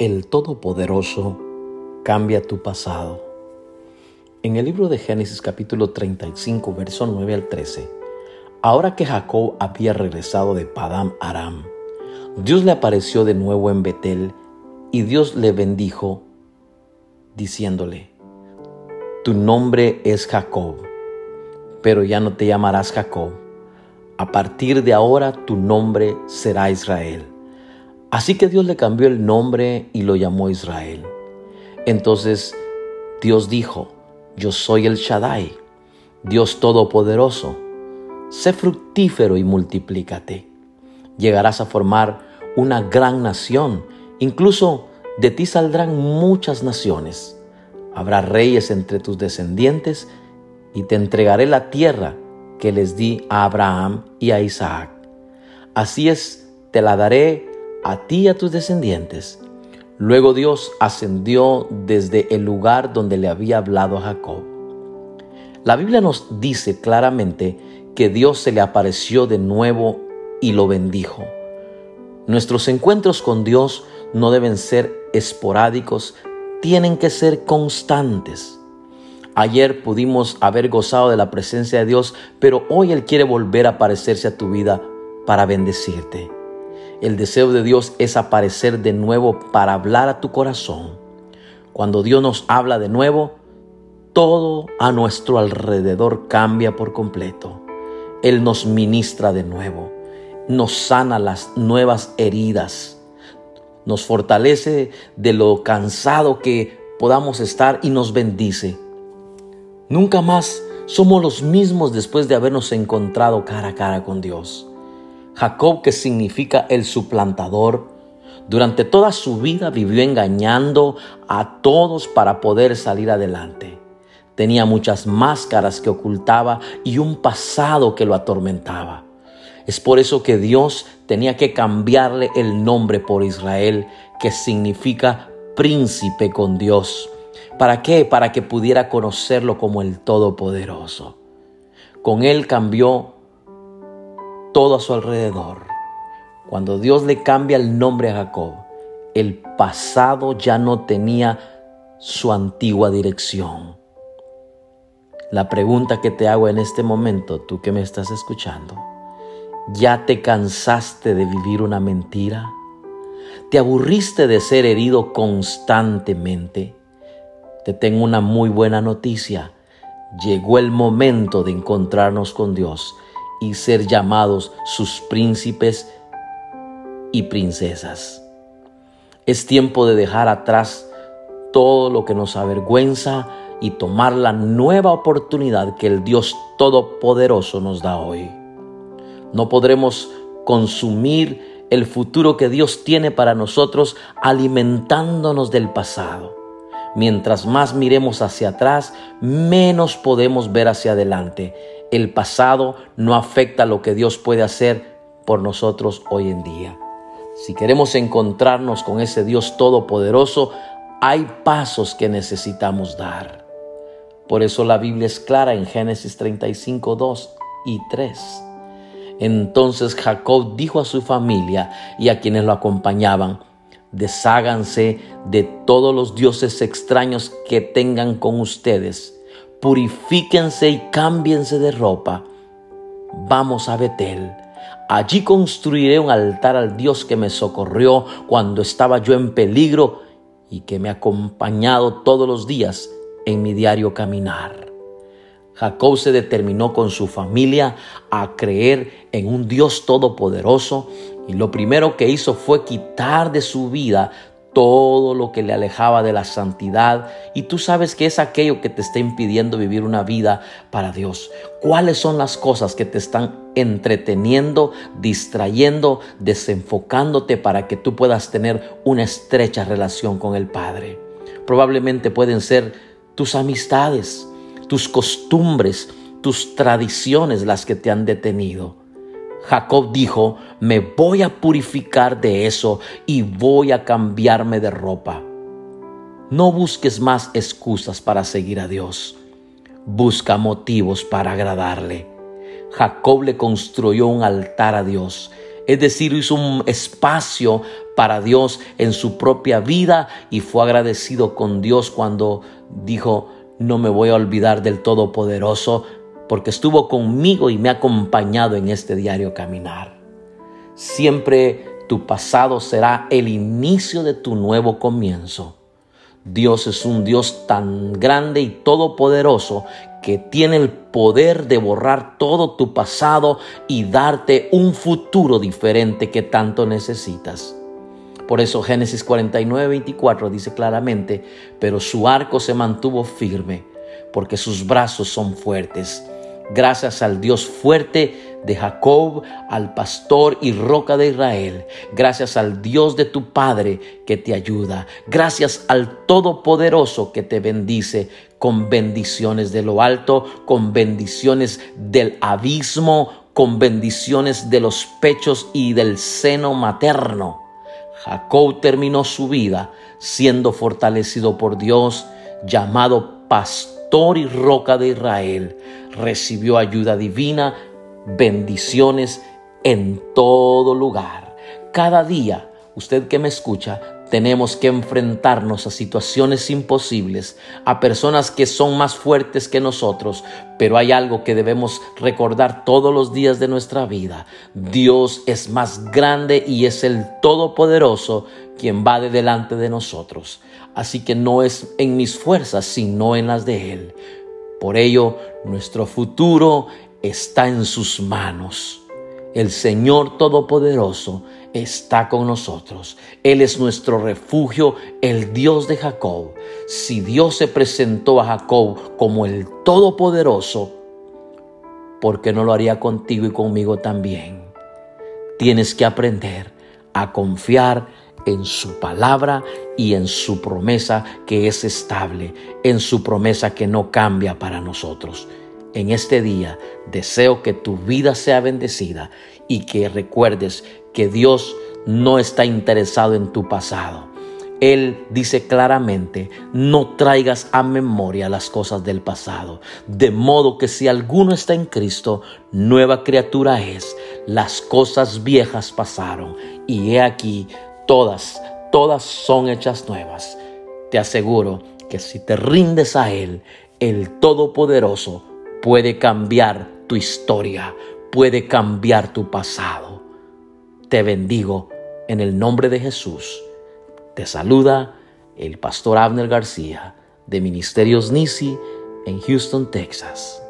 El Todopoderoso cambia tu pasado. En el libro de Génesis capítulo 35, verso 9 al 13, ahora que Jacob había regresado de Padam Aram, Dios le apareció de nuevo en Betel y Dios le bendijo diciéndole, tu nombre es Jacob, pero ya no te llamarás Jacob. A partir de ahora tu nombre será Israel Así que Dios le cambió el nombre y lo llamó Israel. Entonces Dios dijo, yo soy el Shaddai, Dios Todopoderoso. Sé fructífero y multiplícate. Llegarás a formar una gran nación. Incluso de ti saldrán muchas naciones. Habrá reyes entre tus descendientes y te entregaré la tierra que les di a Abraham y a Isaac. Así es, te la daré a ti y a tus descendientes. Luego Dios ascendió desde el lugar donde le había hablado a Jacob. La Biblia nos dice claramente que Dios se le apareció de nuevo y lo bendijo. Nuestros encuentros con Dios no deben ser esporádicos, tienen que ser constantes. Ayer pudimos haber gozado de la presencia de Dios, pero hoy Él quiere volver a aparecerse a tu vida para bendecirte. El deseo de Dios es aparecer de nuevo para hablar a tu corazón. Cuando Dios nos habla de nuevo, todo a nuestro alrededor cambia por completo. Él nos ministra de nuevo, nos sana las nuevas heridas, nos fortalece de lo cansado que podamos estar y nos bendice. Nunca más somos los mismos después de habernos encontrado cara a cara con Dios. Jacob, que significa el suplantador, durante toda su vida vivió engañando a todos para poder salir adelante. Tenía muchas máscaras que ocultaba y un pasado que lo atormentaba. Es por eso que Dios tenía que cambiarle el nombre por Israel, que significa príncipe con Dios. ¿Para qué? Para que pudiera conocerlo como el Todopoderoso. Con él cambió todo a su alrededor. Cuando Dios le cambia el nombre a Jacob, el pasado ya no tenía su antigua dirección. La pregunta que te hago en este momento, tú que me estás escuchando, ¿ya te cansaste de vivir una mentira? ¿Te aburriste de ser herido constantemente? Te tengo una muy buena noticia. Llegó el momento de encontrarnos con Dios y ser llamados sus príncipes y princesas. Es tiempo de dejar atrás todo lo que nos avergüenza y tomar la nueva oportunidad que el Dios Todopoderoso nos da hoy. No podremos consumir el futuro que Dios tiene para nosotros alimentándonos del pasado. Mientras más miremos hacia atrás, menos podemos ver hacia adelante. El pasado no afecta lo que Dios puede hacer por nosotros hoy en día. Si queremos encontrarnos con ese Dios todopoderoso, hay pasos que necesitamos dar. Por eso la Biblia es clara en Génesis 35, 2 y 3. Entonces Jacob dijo a su familia y a quienes lo acompañaban, Desháganse de todos los dioses extraños que tengan con ustedes. Purifíquense y cámbiense de ropa. Vamos a Betel. Allí construiré un altar al Dios que me socorrió cuando estaba yo en peligro y que me ha acompañado todos los días en mi diario caminar. Jacob se determinó con su familia a creer en un Dios todopoderoso y lo primero que hizo fue quitar de su vida todo lo que le alejaba de la santidad y tú sabes que es aquello que te está impidiendo vivir una vida para Dios. ¿Cuáles son las cosas que te están entreteniendo, distrayendo, desenfocándote para que tú puedas tener una estrecha relación con el Padre? Probablemente pueden ser tus amistades, tus costumbres, tus tradiciones las que te han detenido. Jacob dijo, me voy a purificar de eso y voy a cambiarme de ropa. No busques más excusas para seguir a Dios. Busca motivos para agradarle. Jacob le construyó un altar a Dios. Es decir, hizo un espacio para Dios en su propia vida y fue agradecido con Dios cuando dijo, no me voy a olvidar del Todopoderoso porque estuvo conmigo y me ha acompañado en este diario caminar. Siempre tu pasado será el inicio de tu nuevo comienzo. Dios es un Dios tan grande y todopoderoso que tiene el poder de borrar todo tu pasado y darte un futuro diferente que tanto necesitas. Por eso Génesis 49, 24 dice claramente, pero su arco se mantuvo firme, porque sus brazos son fuertes. Gracias al Dios fuerte de Jacob, al pastor y roca de Israel. Gracias al Dios de tu Padre que te ayuda. Gracias al Todopoderoso que te bendice con bendiciones de lo alto, con bendiciones del abismo, con bendiciones de los pechos y del seno materno. Jacob terminó su vida siendo fortalecido por Dios, llamado pastor y roca de Israel. Recibió ayuda divina, bendiciones en todo lugar. Cada día, usted que me escucha, tenemos que enfrentarnos a situaciones imposibles, a personas que son más fuertes que nosotros, pero hay algo que debemos recordar todos los días de nuestra vida. Dios es más grande y es el Todopoderoso quien va de delante de nosotros. Así que no es en mis fuerzas, sino en las de Él. Por ello, nuestro futuro está en sus manos. El Señor Todopoderoso está con nosotros. Él es nuestro refugio, el Dios de Jacob. Si Dios se presentó a Jacob como el Todopoderoso, ¿por qué no lo haría contigo y conmigo también? Tienes que aprender a confiar en su palabra y en su promesa que es estable, en su promesa que no cambia para nosotros. En este día deseo que tu vida sea bendecida y que recuerdes que Dios no está interesado en tu pasado. Él dice claramente, no traigas a memoria las cosas del pasado, de modo que si alguno está en Cristo, nueva criatura es. Las cosas viejas pasaron y he aquí, todas, todas son hechas nuevas. Te aseguro que si te rindes a Él, el Todopoderoso, puede cambiar tu historia, puede cambiar tu pasado. Te bendigo en el nombre de Jesús. Te saluda el pastor Abner García de Ministerios Nisi en Houston, Texas.